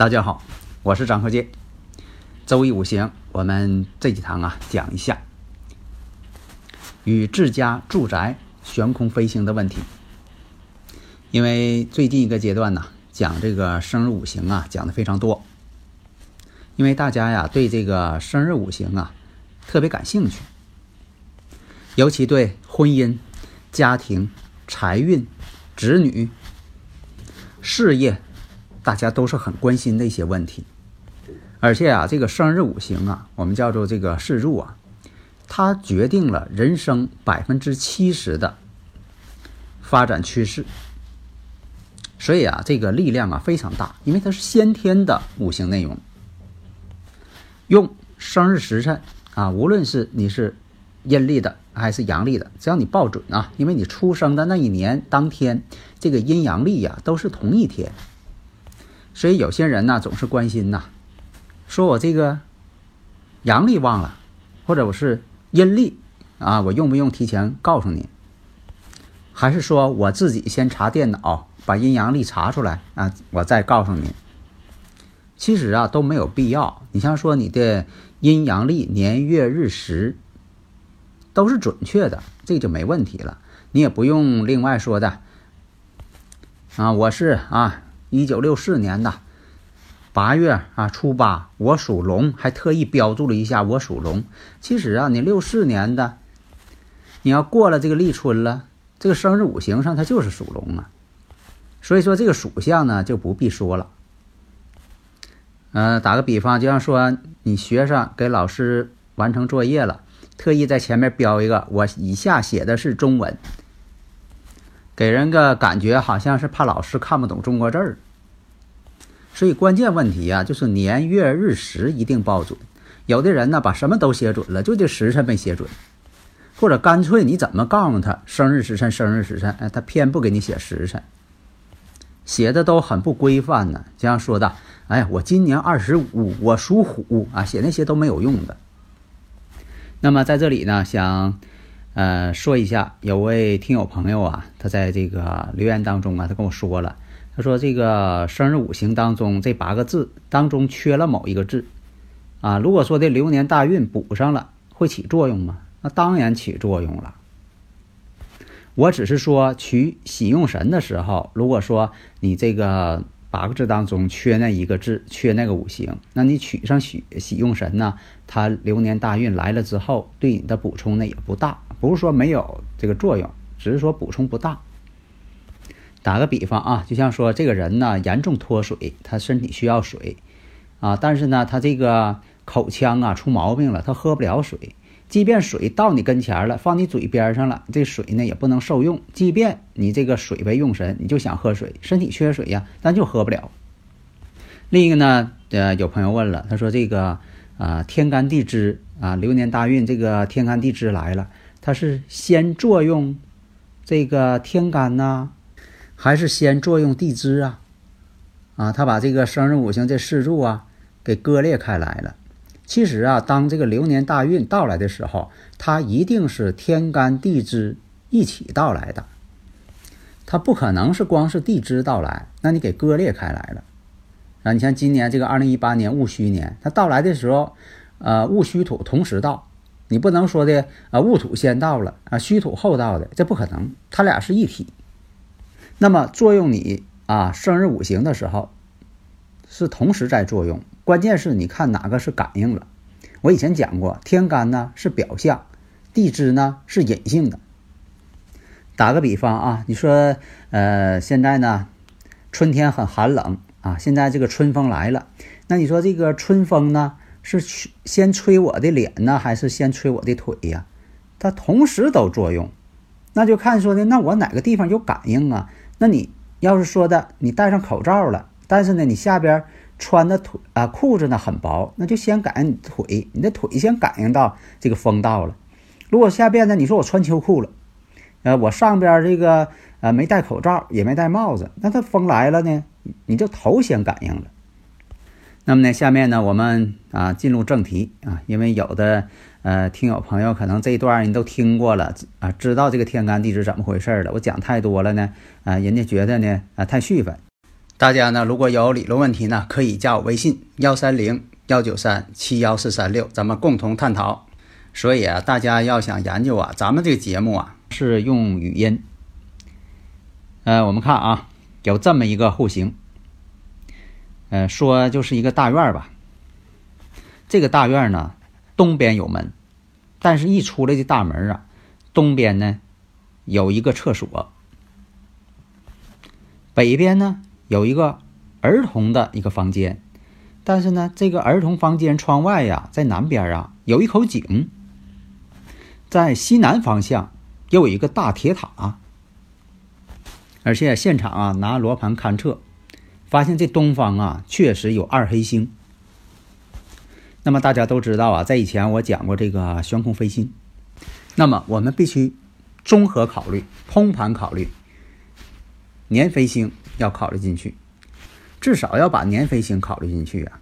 大家好，我是张和杰。周易五行，我们这几堂啊讲一下与自家住宅悬空飞行的问题。因为最近一个阶段呢，讲这个生日五行啊讲的非常多。因为大家呀对这个生日五行啊特别感兴趣，尤其对婚姻、家庭、财运、子女、事业。大家都是很关心的一些问题，而且啊，这个生日五行啊，我们叫做这个四柱啊，它决定了人生百分之七十的发展趋势。所以啊，这个力量啊非常大，因为它是先天的五行内容。用生日时辰啊，无论是你是阴历的还是阳历的，只要你报准啊，因为你出生的那一年当天，这个阴阳历呀都是同一天。所以有些人呢总是关心呐，说我这个阳历忘了，或者我是阴历啊，我用不用提前告诉你？还是说我自己先查电脑把阴阳历查出来啊，我再告诉你？其实啊都没有必要。你像说你的阴阳历年月日时都是准确的，这就没问题了。你也不用另外说的啊，我是啊。一九六四年的八月啊初八，我属龙，还特意标注了一下我属龙。其实啊，你六四年的，你要过了这个立春了，这个生日五行上它就是属龙啊。所以说这个属相呢就不必说了。嗯，打个比方，就像说你学生给老师完成作业了，特意在前面标一个“我以下写的是中文”。给人个感觉好像是怕老师看不懂中国字儿，所以关键问题呀就是年月日时一定报准。有的人呢把什么都写准了，就这时辰没写准，或者干脆你怎么告诉他生日时辰、生日时辰，哎，他偏不给你写时辰，写的都很不规范呢。这样说的，哎呀，我今年二十五，我属虎啊，写那些都没有用的。那么在这里呢，想。呃，说一下，有位听友朋友啊，他在这个留言当中啊，他跟我说了，他说这个生日五行当中这八个字当中缺了某一个字，啊，如果说这流年大运补上了，会起作用吗？那当然起作用了。我只是说取喜用神的时候，如果说你这个。八个字当中缺那一个字，缺那个五行，那你取上喜喜用神呢？它流年大运来了之后，对你的补充呢也不大，不是说没有这个作用，只是说补充不大。打个比方啊，就像说这个人呢严重脱水，他身体需要水啊，但是呢他这个口腔啊出毛病了，他喝不了水。即便水到你跟前了，放你嘴边上了，这水呢也不能受用。即便你这个水杯用神，你就想喝水，身体缺水呀，但就喝不了。另一个呢，呃，有朋友问了，他说这个啊，天干地支啊，流年大运，这个天干地支来了，它是先作用这个天干呢，还是先作用地支啊？啊，他把这个生日五行这四柱啊给割裂开来了。其实啊，当这个流年大运到来的时候，它一定是天干地支一起到来的，它不可能是光是地支到来，那你给割裂开来了啊！你像今年这个二零一八年戊戌年，它到来的时候，呃，戊戌土同时到，你不能说的啊，戊土先到了啊，戌土后到的，这不可能，它俩是一体。那么作用你啊生日五行的时候，是同时在作用。关键是你看哪个是感应了。我以前讲过，天干呢是表象，地支呢是隐性的。打个比方啊，你说呃现在呢春天很寒冷啊，现在这个春风来了，那你说这个春风呢是先吹我的脸呢，还是先吹我的腿呀？它同时都作用，那就看说的，那我哪个地方有感应啊？那你要是说的，你戴上口罩了，但是呢，你下边穿的腿啊裤子呢很薄，那就先感应腿，你的腿先感应到这个风到了。如果下边呢，你说我穿秋裤了，呃，我上边这个呃没戴口罩，也没戴帽子，那它风来了呢，你就头先感应了。那么呢，下面呢，我们啊进入正题啊，因为有的呃听友朋友可能这一段你都听过了啊，知道这个天干地支怎么回事了。我讲太多了呢，啊，人家觉得呢啊太絮烦。大家呢如果有理论问题呢，可以加我微信幺三零幺九三七幺四三六，咱们共同探讨。所以啊，大家要想研究啊，咱们这个节目啊是用语音。呃，我们看啊，有这么一个户型。呃，说就是一个大院吧。这个大院呢，东边有门，但是一出来的大门啊，东边呢有一个厕所，北边呢有一个儿童的一个房间，但是呢，这个儿童房间窗外呀，在南边啊有一口井，在西南方向又有一个大铁塔，而且现场啊拿罗盘勘测。发现这东方啊，确实有二黑星。那么大家都知道啊，在以前我讲过这个悬空飞星。那么我们必须综合考虑，通盘考虑，年飞星要考虑进去，至少要把年飞星考虑进去啊。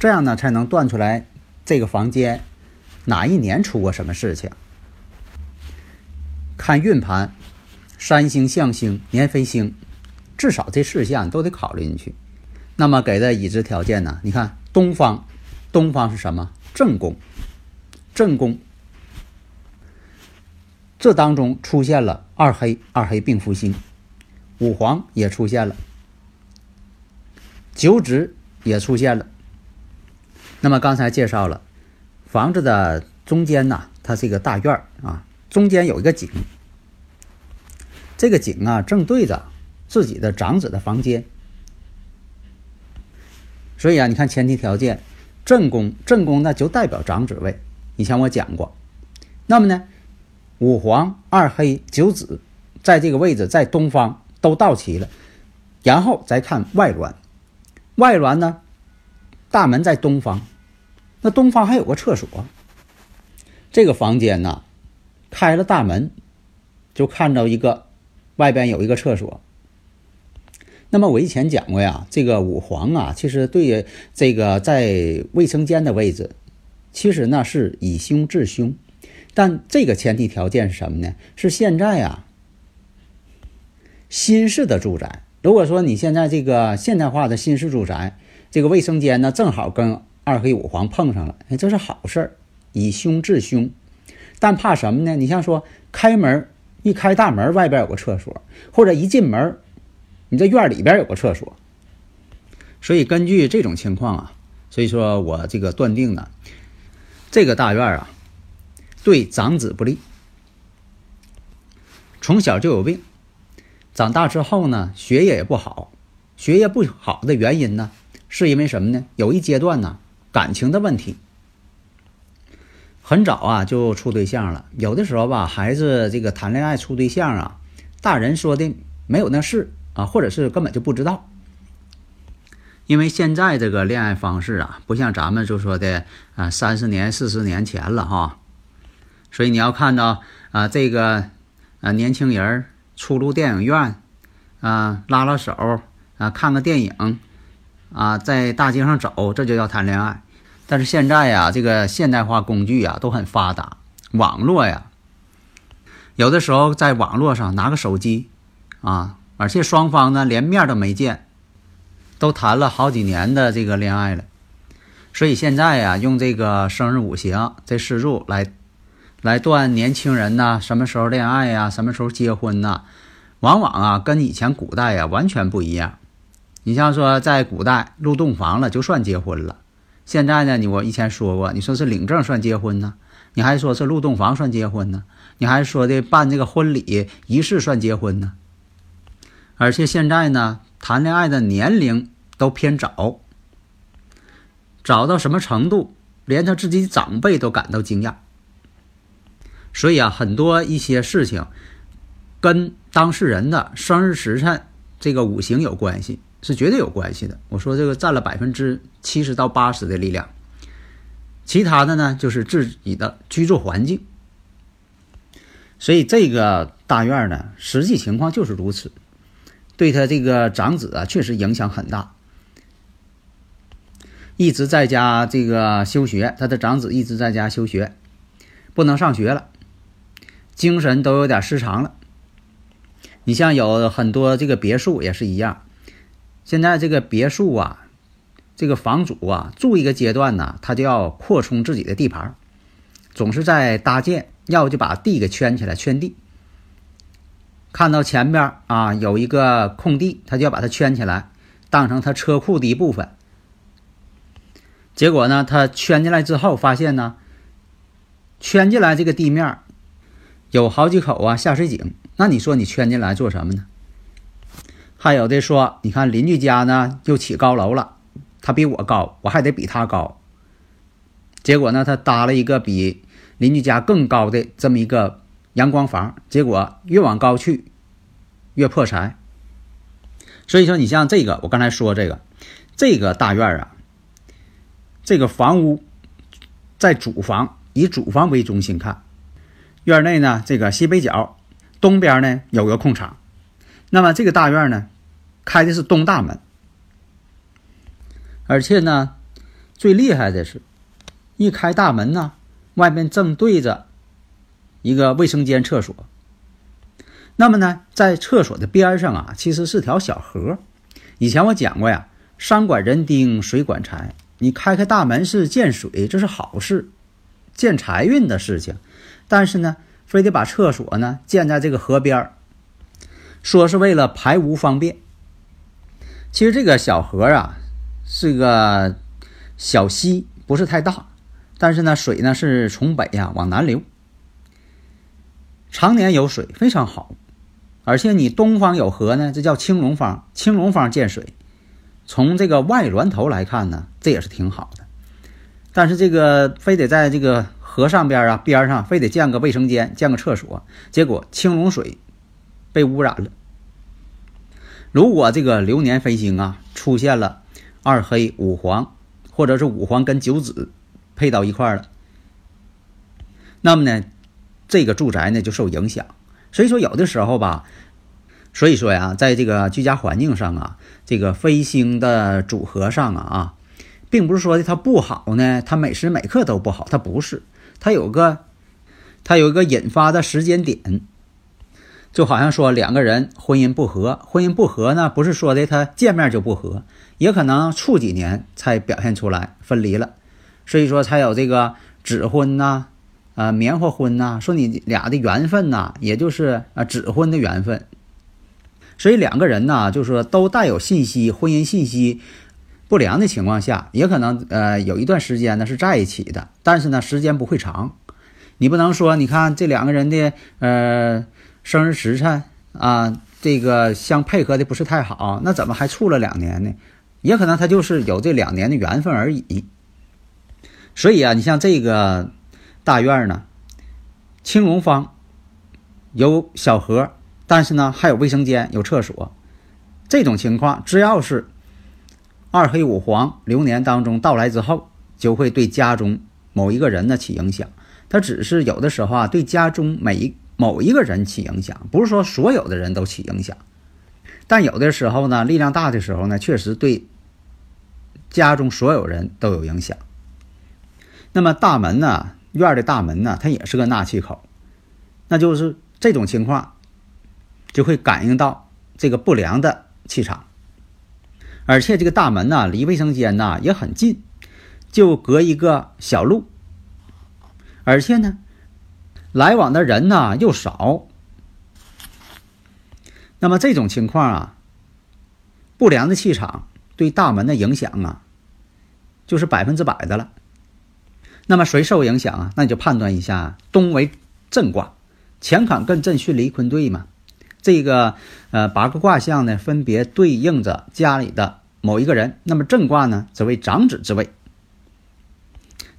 这样呢，才能断出来这个房间哪一年出过什么事情。看运盘，三星、象星、年飞星。至少这四项都得考虑进去。那么给的已知条件呢？你看东方，东方是什么？正宫，正宫。这当中出现了二黑，二黑并福星，五黄也出现了，九紫也出现了。那么刚才介绍了房子的中间呢，它是一个大院啊，中间有一个井，这个井啊正对着。自己的长子的房间，所以啊，你看前提条件，正宫正宫那就代表长子位。以前我讲过，那么呢，五黄二黑九紫，在这个位置在东方都到齐了，然后再看外峦，外峦呢，大门在东方，那东方还有个厕所，这个房间呢，开了大门，就看到一个外边有一个厕所。那么我以前讲过呀，这个五黄啊，其实对这个在卫生间的位置，其实呢是以凶制凶，但这个前提条件是什么呢？是现在啊新式的住宅，如果说你现在这个现代化的新式住宅，这个卫生间呢正好跟二黑五黄碰上了，哎，这是好事儿，以凶制凶。但怕什么呢？你像说开门一开大门，外边有个厕所，或者一进门。你这院里边有个厕所，所以根据这种情况啊，所以说我这个断定呢，这个大院啊，对长子不利，从小就有病，长大之后呢，学业也不好，学业不好的原因呢，是因为什么呢？有一阶段呢，感情的问题，很早啊就处对象了，有的时候吧，孩子这个谈恋爱处对象啊，大人说的没有那事。啊，或者是根本就不知道，因为现在这个恋爱方式啊，不像咱们就说的啊，三十年、四十年前了哈。所以你要看到啊，这个啊年轻人出入电影院啊，拉拉手啊，看个电影啊，在大街上走，这就叫谈恋爱。但是现在呀，这个现代化工具啊都很发达，网络呀，有的时候在网络上拿个手机啊。而且双方呢连面都没见，都谈了好几年的这个恋爱了，所以现在呀用这个生日五行这四柱来来断年轻人呢什么时候恋爱呀，什么时候结婚呢？往往啊跟以前古代呀完全不一样。你像说在古代入洞房了就算结婚了，现在呢你我以前说过，你说是领证算结婚呢？你还说是入洞房算结婚呢？你还说的办这个婚礼仪式算结婚呢？而且现在呢，谈恋爱的年龄都偏早，早到什么程度，连他自己长辈都感到惊讶。所以啊，很多一些事情跟当事人的生日时辰这个五行有关系，是绝对有关系的。我说这个占了百分之七十到八十的力量，其他的呢就是自己的居住环境。所以这个大院呢，实际情况就是如此，对他这个长子啊，确实影响很大。一直在家这个休学，他的长子一直在家休学，不能上学了。精神都有点失常了。你像有很多这个别墅也是一样，现在这个别墅啊，这个房主啊，住一个阶段呢，他就要扩充自己的地盘，总是在搭建，要不就把地给圈起来，圈地。看到前边啊有一个空地，他就要把它圈起来，当成他车库的一部分。结果呢，他圈进来之后，发现呢，圈进来这个地面。有好几口啊下水井，那你说你圈进来做什么呢？还有的说，你看邻居家呢又起高楼了，他比我高，我还得比他高。结果呢，他搭了一个比邻居家更高的这么一个阳光房，结果越往高去越破财。所以说，你像这个，我刚才说这个，这个大院啊，这个房屋在主房，以主房为中心看。院内呢，这个西北角东边呢有个空场，那么这个大院呢，开的是东大门，而且呢，最厉害的是，一开大门呢，外面正对着一个卫生间厕所。那么呢，在厕所的边上啊，其实是条小河。以前我讲过呀，山管人丁，水管财。你开开大门是见水，这是好事，见财运的事情。但是呢，非得把厕所呢建在这个河边说是为了排污方便。其实这个小河啊是个小溪，不是太大，但是呢水呢是从北呀往南流，常年有水，非常好。而且你东方有河呢，这叫青龙方，青龙方见水。从这个外峦头来看呢，这也是挺好的。但是这个非得在这个。河上边啊，边上非得建个卫生间，建个厕所，结果青龙水被污染了。如果这个流年飞星啊出现了二黑五黄，或者是五黄跟九紫配到一块了，那么呢，这个住宅呢就受影响。所以说有的时候吧，所以说呀，在这个居家环境上啊，这个飞星的组合上啊啊，并不是说的它不好呢，它每时每刻都不好，它不是。它有个，它有一个引发的时间点，就好像说两个人婚姻不和，婚姻不和呢，不是说的他见面就不和，也可能处几年才表现出来分离了，所以说才有这个纸婚呐，啊棉花婚呐，说你俩的缘分呐，也就是啊纸婚的缘分，所以两个人呢，就是说都带有信息，婚姻信息。不良的情况下，也可能呃有一段时间呢是在一起的，但是呢时间不会长。你不能说，你看这两个人的呃生日时辰啊，这个相配合的不是太好，那怎么还处了两年呢？也可能他就是有这两年的缘分而已。所以啊，你像这个大院呢，青龙方有小河，但是呢还有卫生间、有厕所，这种情况只要是。二黑五黄流年当中到来之后，就会对家中某一个人呢起影响。它只是有的时候啊，对家中每一某一个人起影响，不是说所有的人都起影响。但有的时候呢，力量大的时候呢，确实对家中所有人都有影响。那么大门呢，院的大门呢，它也是个纳气口，那就是这种情况就会感应到这个不良的气场。而且这个大门呢，离卫生间呢也很近，就隔一个小路。而且呢，来往的人呢又少。那么这种情况啊，不良的气场对大门的影响啊，就是百分之百的了。那么谁受影响啊？那你就判断一下，东为震卦，乾坎艮震巽离坤兑嘛。这个呃八个卦象呢，分别对应着家里的某一个人。那么正卦呢，则为长子之位。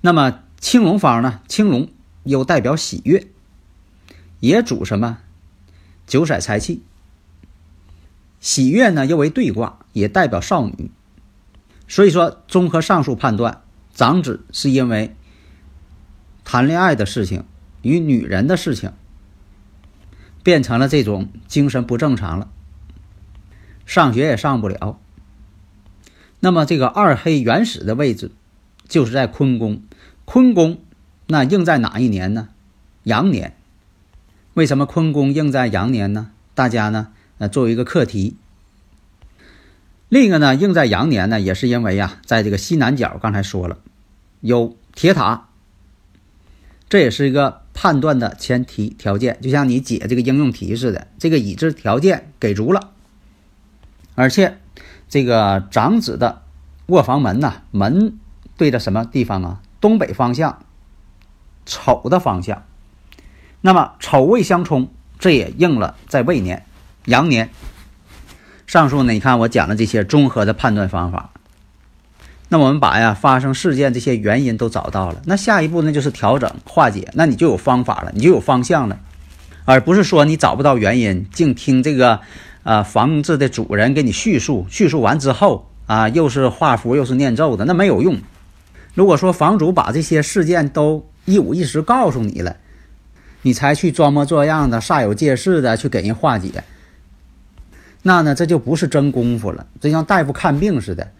那么青龙方呢？青龙又代表喜悦，也主什么？九色财气。喜悦呢又为对卦，也代表少女。所以说，综合上述判断，长子是因为谈恋爱的事情与女人的事情，变成了这种精神不正常了，上学也上不了。那么这个二黑原始的位置，就是在坤宫。坤宫那应在哪一年呢？羊年。为什么坤宫应在羊年呢？大家呢，呃，作为一个课题。另一个呢，应在羊年呢，也是因为呀，在这个西南角，刚才说了，有铁塔，这也是一个判断的前提条件，就像你解这个应用题似的，这个已知条件给足了，而且这个长子的卧房门呐，门对着什么地方啊？东北方向，丑的方向，那么丑未相冲，这也应了在未年，羊年。上述呢，你看我讲的这些综合的判断方法，那我们把呀发生事件这些原因都找到了，那下一步呢就是调整化解，那你就有方法了，你就有方向了，而不是说你找不到原因，净听这个呃房子的主人给你叙述，叙述完之后啊又是画符又是念咒的，那没有用。如果说房主把这些事件都一五一十告诉你了，你才去装模作样的煞有介事的去给人化解，那呢这就不是真功夫了，就像大夫看病似的，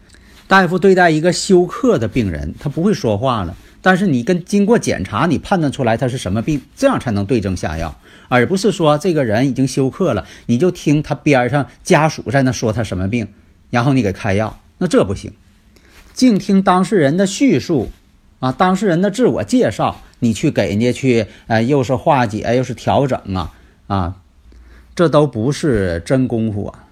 大夫对待一个休克的病人，他不会说话了，但是你跟经过检查，你判断出来他是什么病，这样才能对症下药，而不是说这个人已经休克了，你就听他边上家属在那说他什么病，然后你给开药，那这不行。静听当事人的叙述，啊，当事人的自我介绍，你去给人家去，呃，又是化解又是调整啊，啊，这都不是真功夫啊。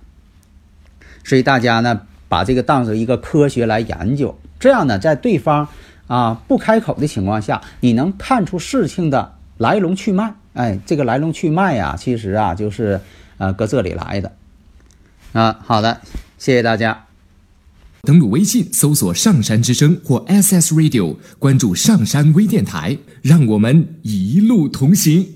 所以大家呢，把这个当成一个科学来研究，这样呢，在对方啊不开口的情况下，你能看出事情的来龙去脉。哎，这个来龙去脉呀，其实啊，就是呃，搁这里来的。啊，好的，谢谢大家。登录微信，搜索“上山之声”或 “SS Radio”，关注“上山微电台”，让我们一路同行。